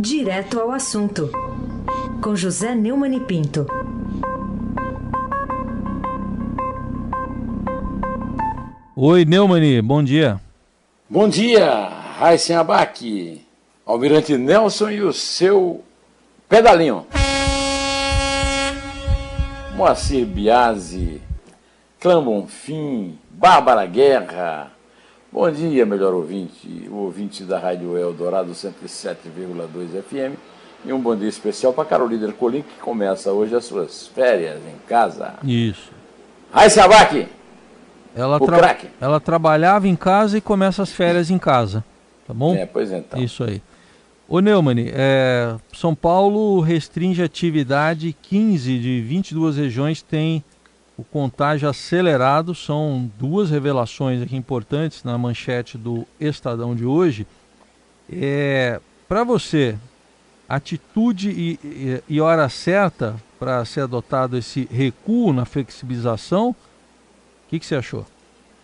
Direto ao assunto, com José Neumann e Pinto. Oi, Neumani, bom dia. Bom dia, Raíssen Abac, Almirante Nelson e o seu pedalinho. Moacir Biasi, Clã Bonfim, Bárbara Guerra. Bom dia, melhor ouvinte, o ouvinte da Rádio Eldorado 107,2 FM. E um bom dia especial para Carolina Ercolim, que começa hoje as suas férias em casa. Isso. Raíssen Abac, Ela, tra- craque. ela trabalhava em casa e começa as férias em casa, tá bom? É, pois então. Isso aí. Ô Neumann, é, São Paulo restringe atividade, 15 de 22 regiões têm o contágio acelerado, são duas revelações aqui importantes na manchete do Estadão de hoje. É, Para você, atitude e, e- e hora certa para ser adotado esse recuo na flexibilização, o que, que você achou?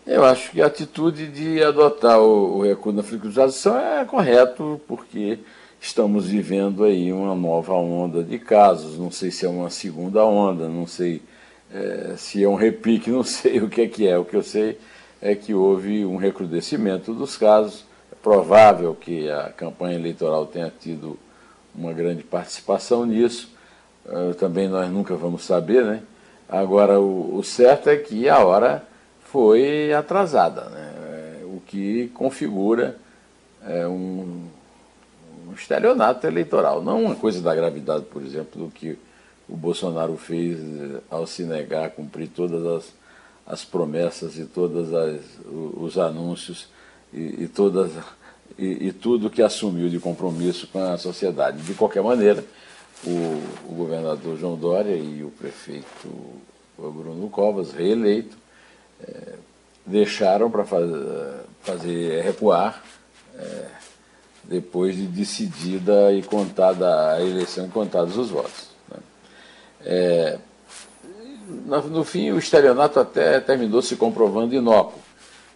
Eu acho que a atitude de adotar o, o recuo na flexibilização é correto, porque estamos vivendo aí uma nova onda de casos. Não sei se é uma segunda onda, não sei eh, se é um repique, não sei o que é que é. O que eu sei é que houve um recrudescimento dos casos. É provável que a campanha eleitoral tenha tido uma grande participação nisso. Eh, também nós nunca vamos saber, né? Agora, o, o certo é que a hora foi atrasada, né? Eh, o que configura eh, um, um estelionato eleitoral. Não uma coisa da gravidade, por exemplo, do que o Bolsonaro fez eh, ao se negar a cumprir todas as, as promessas e todos os anúncios e, e todas, e, e tudo que assumiu de compromisso com a sociedade. De qualquer maneira, o, o governador João Dória e o prefeito Bruno Covas, reeleito, eh, deixaram para fazer, fazer recuar eh, depois de decidida e contada a eleição, contados os votos. É, no, no fim, o estelionato até terminou se comprovando inócuo.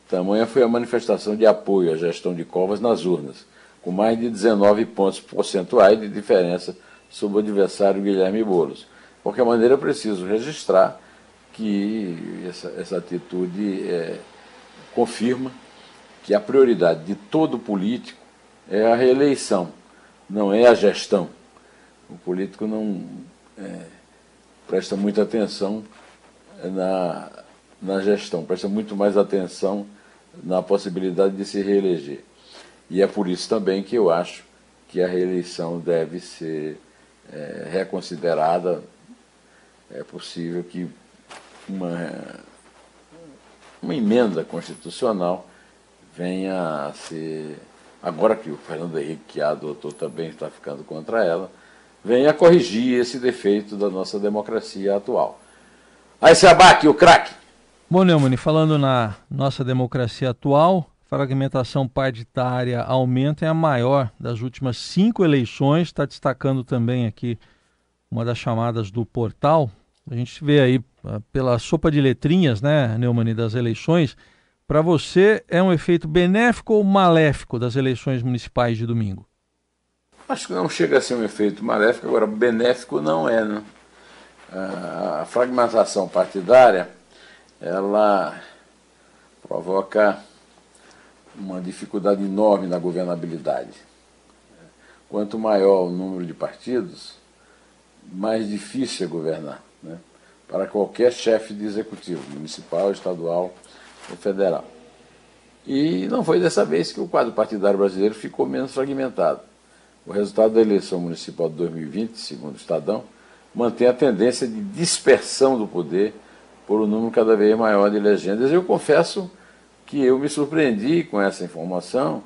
Tamanha foi a manifestação de apoio à gestão de Covas nas urnas, com mais de 19 pontos percentuais de diferença sobre o adversário Guilherme Boulos. De qualquer maneira, eu preciso registrar que essa, essa atitude é, confirma que a prioridade de todo político é a reeleição, não é a gestão. O político não é, presta muita atenção na, na gestão, presta muito mais atenção na possibilidade de se reeleger. E é por isso também que eu acho que a reeleição deve ser é, reconsiderada. É possível que uma, uma emenda constitucional venha a ser, agora que o Fernando Henrique que a adotou também está ficando contra ela, venha corrigir esse defeito da nossa democracia atual. Aí se abaque o craque. Bom, Neumann, falando na nossa democracia atual, fragmentação partidária aumenta é a maior das últimas cinco eleições, está destacando também aqui uma das chamadas do portal. A gente vê aí ah, pela sopa de letrinhas, né, Neumann, das eleições. Para você, é um efeito benéfico ou maléfico das eleições municipais de domingo? Acho que não chega a ser um efeito maléfico, agora benéfico não é. Né? A fragmentação partidária, ela provoca uma dificuldade enorme na governabilidade. Quanto maior o número de partidos, mais difícil é governar, né? para qualquer chefe de executivo, municipal, estadual ou federal. E não foi dessa vez que o quadro partidário brasileiro ficou menos fragmentado. O resultado da eleição municipal de 2020, segundo o Estadão, mantém a tendência de dispersão do poder por um número cada vez maior de legendas. Eu confesso que eu me surpreendi com essa informação,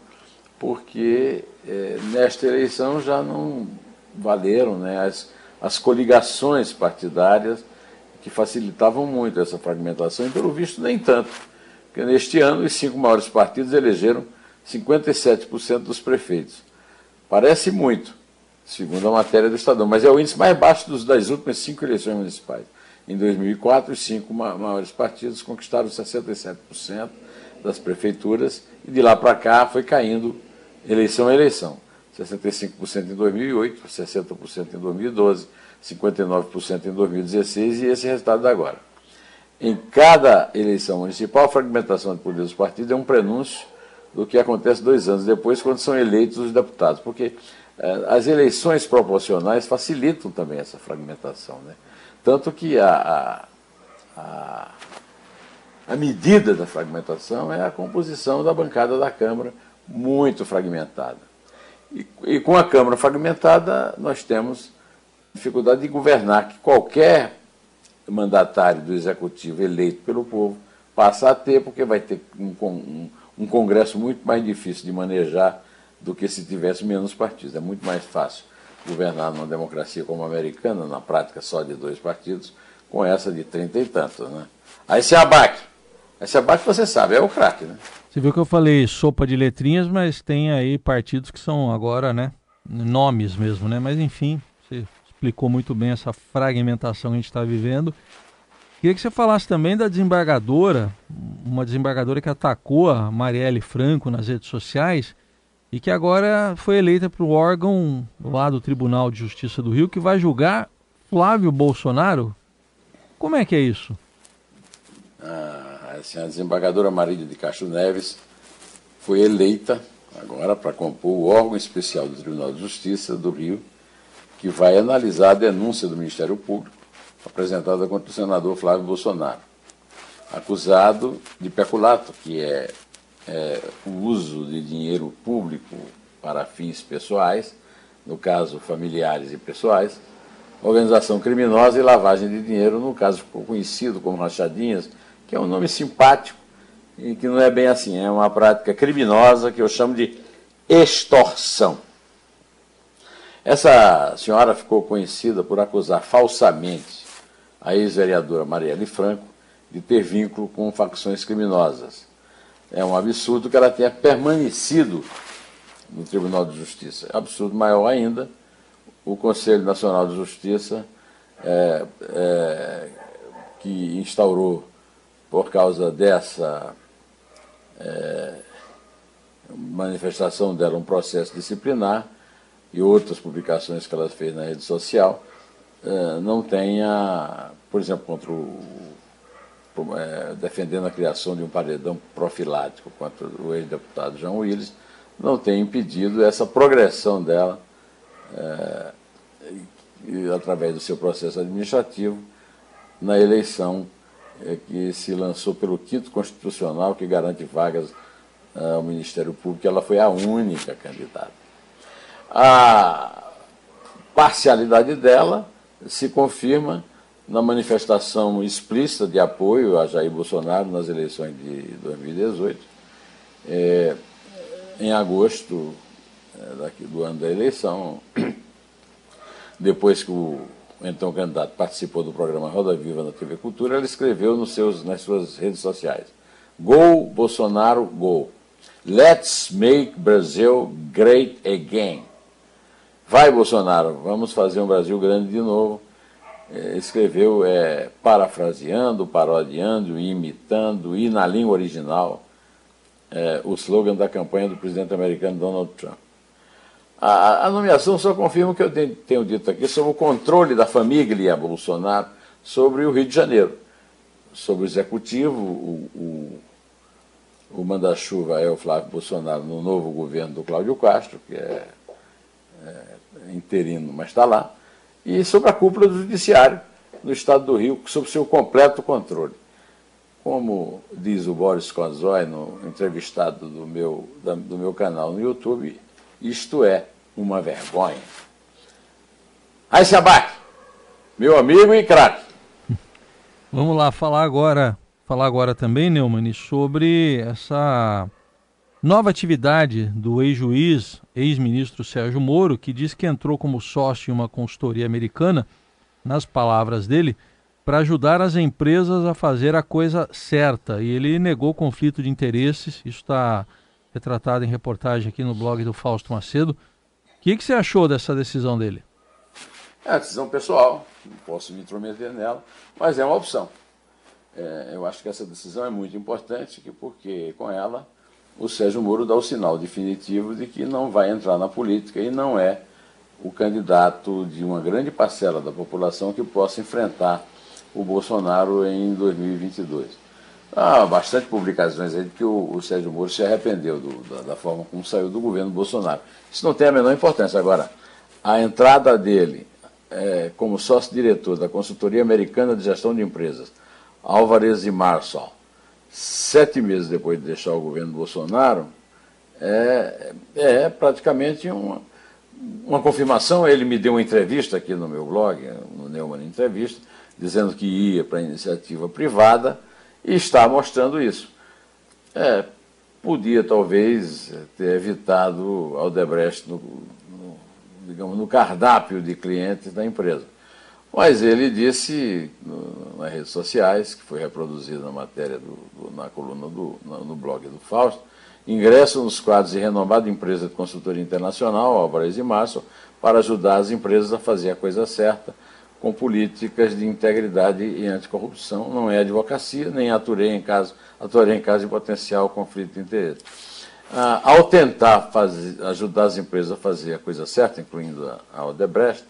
porque eh, nesta eleição já não valeram né, as, as coligações partidárias que facilitavam muito essa fragmentação, e pelo visto nem tanto, porque neste ano os cinco maiores partidos elegeram 57% dos prefeitos. Parece muito, segundo a matéria do Estadão, mas é o índice mais baixo dos, das últimas cinco eleições municipais. Em 2004, os cinco ma maiores partidos conquistaram 67% das prefeituras e de lá para cá foi caindo eleição a eleição. 65% em 2008, 60% em 2012, 59% em 2016 e esse resultado agora. Em cada eleição municipal, a fragmentação de poder dos partidos é um prenúncio do que acontece dois anos depois, quando são eleitos os deputados, porque eh, as eleições proporcionais facilitam também essa fragmentação. Né? Tanto que a, a, a, a medida da fragmentação é a composição da bancada da Câmara, muito fragmentada. E, e com a Câmara fragmentada, nós temos dificuldade de governar, que qualquer mandatário do Executivo eleito pelo povo passa a ter, porque vai ter um, um, um Congresso muito mais difícil de manejar do que se tivesse menos partidos. É muito mais fácil governar numa democracia como a americana, na prática só de dois partidos, com essa de trinta e tantos. Né? Aí se abaque. Aí se abaque, você sabe, é o craque. Né? Você viu que eu falei sopa de letrinhas, mas tem aí partidos que são agora, né, nomes mesmo, né? Mas enfim, você explicou muito bem essa fragmentação que a gente está vivendo. Queria que você falasse também da desembargadora, uma desembargadora que atacou a Marielle Franco nas redes sociais e que agora foi eleita para o órgão lá do Tribunal de Justiça do Rio que vai julgar Flávio Bolsonaro. Como é que é isso? Ah assim, a desembargadora Marília de Castro Neves foi eleita agora para compor o órgão especial do Tribunal de Justiça do Rio, que vai analisar a denúncia do Ministério Público apresentada contra o senador Flávio Bolsonaro, acusado de peculato, que é, é o uso de dinheiro público para fins pessoais, no caso familiares e pessoais, organização criminosa e lavagem de dinheiro, no caso ficou conhecido como rachadinhas, que é um nome simpático e que não é bem assim, é uma prática criminosa que eu chamo de extorsão. Essa senhora ficou conhecida por acusar falsamente a ex-vereadora Marielle Franco de ter vínculo com facções criminosas. É um absurdo que ela tenha permanecido no Tribunal de Justiça. É absurdo maior ainda, o Conselho Nacional de Justiça, é, é, que instaurou por causa dessa é, manifestação dela, um processo disciplinar e outras publicações que ela fez na rede social, é, não tenha, por exemplo, contra o, é, defendendo a criação de um paredão profilático contra o ex-deputado João Willis, não tenha impedido essa progressão dela é, e, através do seu processo administrativo na eleição que se lançou pelo quinto constitucional que garante vagas ao Ministério Público, ela foi a única candidata. A parcialidade dela se confirma na manifestação explícita de apoio a Jair Bolsonaro nas eleições de 2018. É, em agosto é, daqui, do ano da eleição, depois que o então candidato participou do programa Roda Viva na TV Cultura, ela escreveu nos seus, nas suas redes sociais: Go Bolsonaro, go. Let's make Brazil great again. Vai, Bolsonaro, vamos fazer um Brasil grande de novo. É, escreveu é, parafraseando, parodiando, imitando e na língua original é, o slogan da campanha do presidente americano Donald Trump. A, a, nomeação só confirma o que eu tenho dito aqui sobre o controle da família Bolsonaro sobre o Rio de Janeiro. Sobre o executivo, o, o, o manda-chuva é o Flávio Bolsonaro no novo governo do Cláudio Castro, que é, é interino, mas está lá, e sobre a cúpula do Judiciário no estado do Rio, sob seu completo controle. Como diz o Boris Konzoy, no entrevistado do meu, da, do meu canal no YouTube, isto é uma vergonha. Aí se abate, meu amigo e craque. Vamos lá falar agora, falar agora também, Neumann, sobre essa nova atividade do ex-juiz, ex-ministro Sérgio Moro, que diz que entrou como sócio em uma consultoria americana, nas palavras dele, para ajudar as empresas a fazer a coisa certa. E ele negou conflito de interesses, isso está retratado em reportagem aqui no blog do Fausto Macedo. O que, que você achou dessa decisão dele? É uma decisão pessoal, não posso me intrometer nela, mas é uma opção. É, eu acho que essa decisão é muito importante, porque com ela o Sérgio Moro dá o sinal definitivo de que não vai entrar na política e não é o candidato de uma grande parcela da população que possa enfrentar o Bolsonaro em 2022. Há bastante publicações aí de que o, o Sérgio Moro se arrependeu do, da, da, forma como saiu do governo Bolsonaro. Isso não tem a menor importância. Agora, a entrada dele é, como sócio-diretor da consultoria americana de gestão de empresas, Álvarez e Marshall, sete meses depois de deixar o governo Bolsonaro, é, é praticamente uma, uma confirmação. Ele me deu uma entrevista aqui no meu blog, no Neumann Entrevista, dizendo que ia para iniciativa privada e está mostrando isso. É, podia talvez ter evitado Aldebrecht no, no, digamos, no cardápio de clientes da empresa. Mas ele disse no, nas redes sociais, que foi reproduzido na matéria, do, do, na coluna do, no, no blog do Fausto, ingresso nos quadros de renomada empresa de consultoria internacional, Álvarez e Márcio, para ajudar as empresas a fazer a coisa certa, com políticas de integridade e anticorrupção. Não é advocacia, nem atuei em caso, atuarei em caso de potencial conflito de interesse. Ah, ao tentar fazer, ajudar as empresas a fazer a coisa certa, incluindo a, a Odebrecht,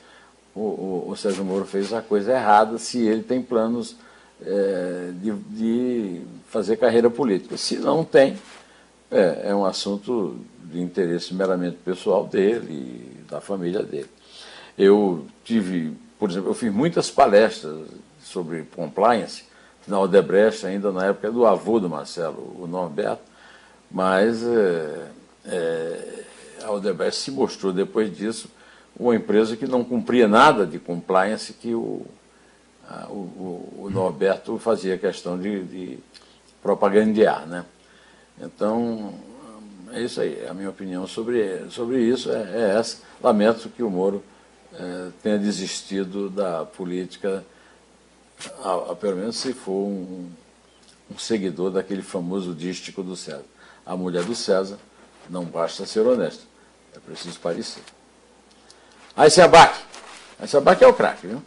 o, o, o, Sérgio Moro fez a coisa errada se ele tem planos é, de, de, fazer carreira política. Se não tem, é, é um assunto de interesse meramente pessoal dele e da família dele. Eu tive por exemplo, eu fiz muitas palestras sobre compliance na Odebrecht, ainda na época do avô do Marcelo, o Norberto, mas é, é, a Odebrecht se mostrou depois disso uma empresa que não cumpria nada de compliance que o, a, o, o, Norberto fazia questão de, de propagandear. Né? Então, é isso aí. A minha opinião sobre, sobre isso é, é essa. Lamento que o Moro é, tenha desistido da política, a, a, pelo menos se for um, um seguidor daquele famoso dístico do César. A mulher do César não basta ser honesta, é preciso parecer. Aí se abaque. Aí se abaque é o craque, viu?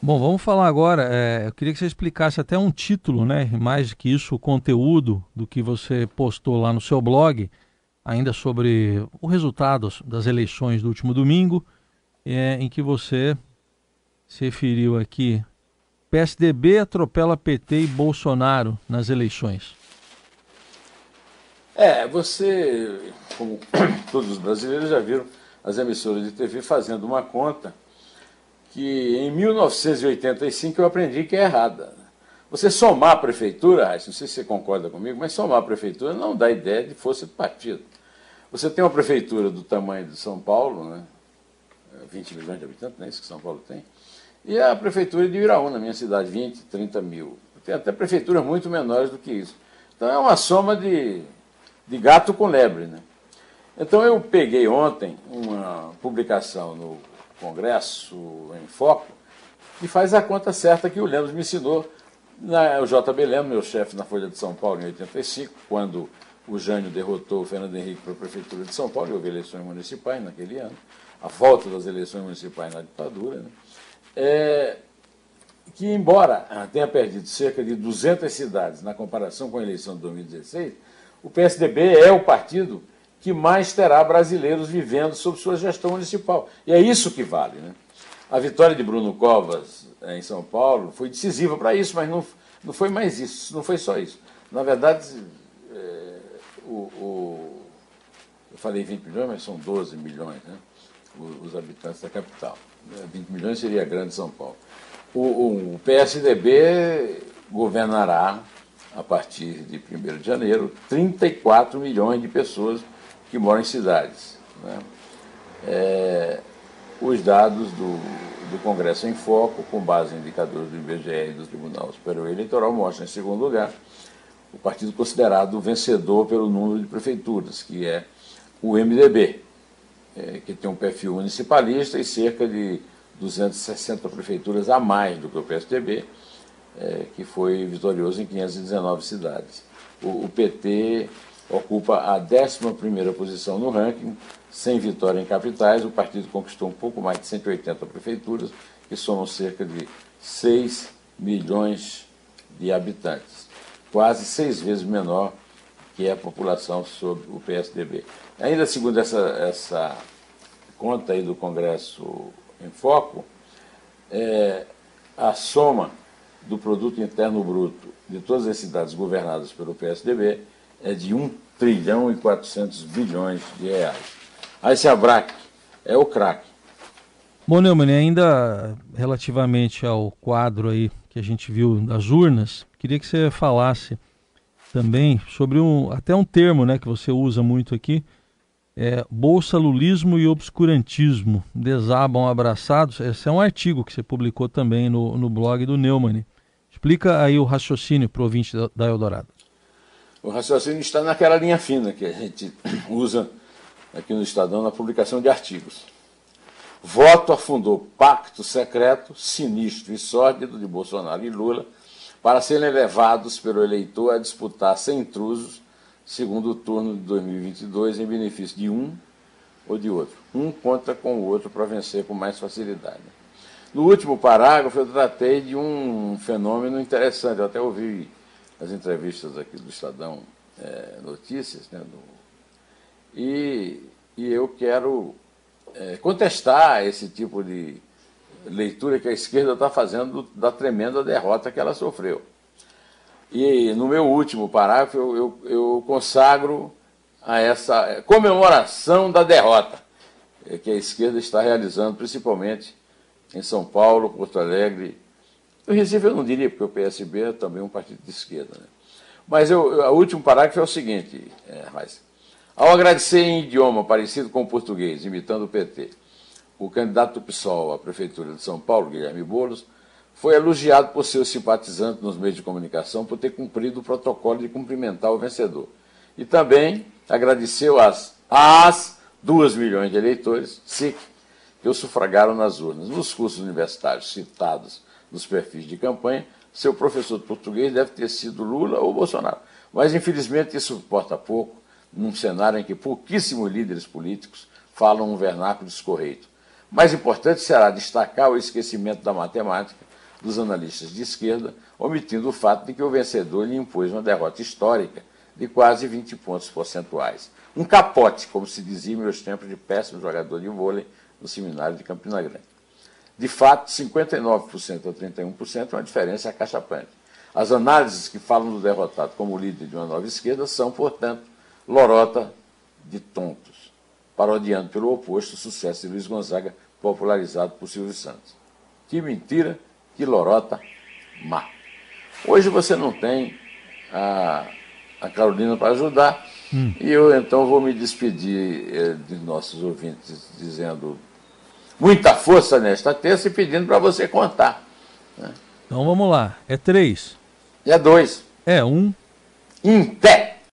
Bom, vamos falar agora. É, eu queria que você explicasse até um título, né? Mais que isso, o conteúdo do que você postou lá no seu blog, ainda sobre o resultado das eleições do último domingo é, em que você se referiu aqui. PSDB atropela PT e Bolsonaro nas eleições. É, você, como todos os brasileiros, já viram as emissoras de TV fazendo uma conta que em 1985 eu aprendi que é errada. Você somar a prefeitura, não sei se você concorda comigo, mas somar a prefeitura não dá ideia de força de partido. Você tem uma prefeitura do tamanho de São Paulo, né, 20 milhões de habitantes, né, isso que São Paulo tem. E a prefeitura de Iraú, na minha cidade, 20, 30 mil. Tem até prefeituras muito menores do que isso. Então é uma soma de, de gato com lebre. Né? Então eu peguei ontem uma publicação no Congresso em Foco que faz a conta certa que o Lemos me ensinou. Na, o JB Lemos, meu chefe na Folha de São Paulo em 85, quando o Jânio derrotou o Fernando Henrique para a Prefeitura de São Paulo, e houve eleições municipais naquele ano a volta das eleições municipais na ditadura, né? é, que, embora tenha perdido cerca de 200 cidades na comparação com a eleição de 2016, o PSDB é o partido que mais terá brasileiros vivendo sob sua gestão municipal. E é isso que vale. Né? A vitória de Bruno Covas é, em São Paulo foi decisiva para isso, mas não, não foi mais isso, não foi só isso. Na verdade, é, o, o, eu falei 20 milhões, mas são 12 milhões. Né? os habitantes da capital. 20 né? milhões seria grande São Paulo. O, o PSDB governará, a partir de 1 de janeiro, 34 milhões de pessoas que moram em cidades. Né? É, os dados do, do Congresso em Foco, com base em indicadores do IBGE e do Tribunal Superior Eleitoral, mostram, em segundo lugar, o partido considerado vencedor pelo número de prefeituras, que é o MDB, é, que tem um perfil municipalista e cerca de 260 prefeituras a mais do que o PSDB, é, que foi vitorioso em 519 cidades. O, o PT ocupa a 11ª posição no ranking, sem vitória em capitais, o partido conquistou um pouco mais de 180 prefeituras, que somam cerca de 6 milhões de habitantes, quase seis vezes menor que a população sob o PSDB. Ainda segundo essa, essa conta aí do Congresso em Foco, é, a soma do produto interno bruto de todas as cidades governadas pelo PSDB é de 1 trilhão e 400 bilhões de reais. Aí esse Abrac é o craque. Bom, Neumann, ainda relativamente ao quadro aí que a gente viu das urnas, queria que você falasse também sobre um, até um termo né, que você usa muito aqui, é, bolsa lulismo e obscurantismo desabam abraçados. Esse é um artigo que você publicou também no, no blog do Neumann. Explica aí o raciocínio para o ouvinte da, da Eldorado. O raciocínio está naquela linha fina que a gente usa aqui no Estadão na publicação de artigos. Voto afundou pacto secreto, sinistro e sórdido de Bolsonaro e Lula para serem levados pelo eleitor a disputar sem intrusos segundo turno de 2022 em benefício de um ou de outro. Um conta com o outro para vencer com mais facilidade. No último parágrafo, eu tratei de um fenômeno interessante. Eu até ouvi as entrevistas aqui do Estadão é, Notícias, né, do, e, e eu quero é, contestar esse tipo de leitura que a esquerda está fazendo da tremenda derrota que ela sofreu. E no meu último parágrafo eu, eu, eu consagro a essa comemoração da derrota que a esquerda está realizando, principalmente em São Paulo, Porto Alegre. No Recife eu não diria, porque o PSB é também um partido de esquerda. Né? Mas eu, o último parágrafo é o seguinte, é, mas, ao agradecer em idioma parecido com o português, imitando o PT, o candidato do PSOL à Prefeitura de São Paulo, Guilherme Boulos, foi elogiado por seus simpatizantes nos meios de comunicação por ter cumprido o protocolo de cumprimentar o vencedor. E também agradeceu às, às 2 milhões de eleitores, SIC, que o sufragaram nas urnas. Nos cursos universitários citados nos perfis de campanha, seu professor de português deve ter sido Lula ou Bolsonaro. Mas, infelizmente, isso importa pouco num cenário em que pouquíssimos líderes políticos falam um vernáculo escorreito. Mais importante será destacar o esquecimento da matemática dos analistas de esquerda, omitindo o fato de que o vencedor lhe impôs uma derrota histórica de quase 20 pontos percentuais. Um capote, como se dizia em meus tempos de péssimo jogador de vôlei no seminário de Campina Grande. De fato, 59% a 31% é uma diferença acachapante. As análises que falam do derrotado como líder de uma nova esquerda são, portanto, lorota de tontos, parodiando pelo oposto o sucesso de Luiz Gonzaga, popularizado por Silvio Santos. Que mentira que lorota má. Hoje você não tem a, a Carolina para ajudar, hum. e eu então vou me despedir eh, de nossos ouvintes, dizendo muita força nesta terça e pedindo para você contar. Né? Então vamos lá. É três. É dois. É um. Em pé.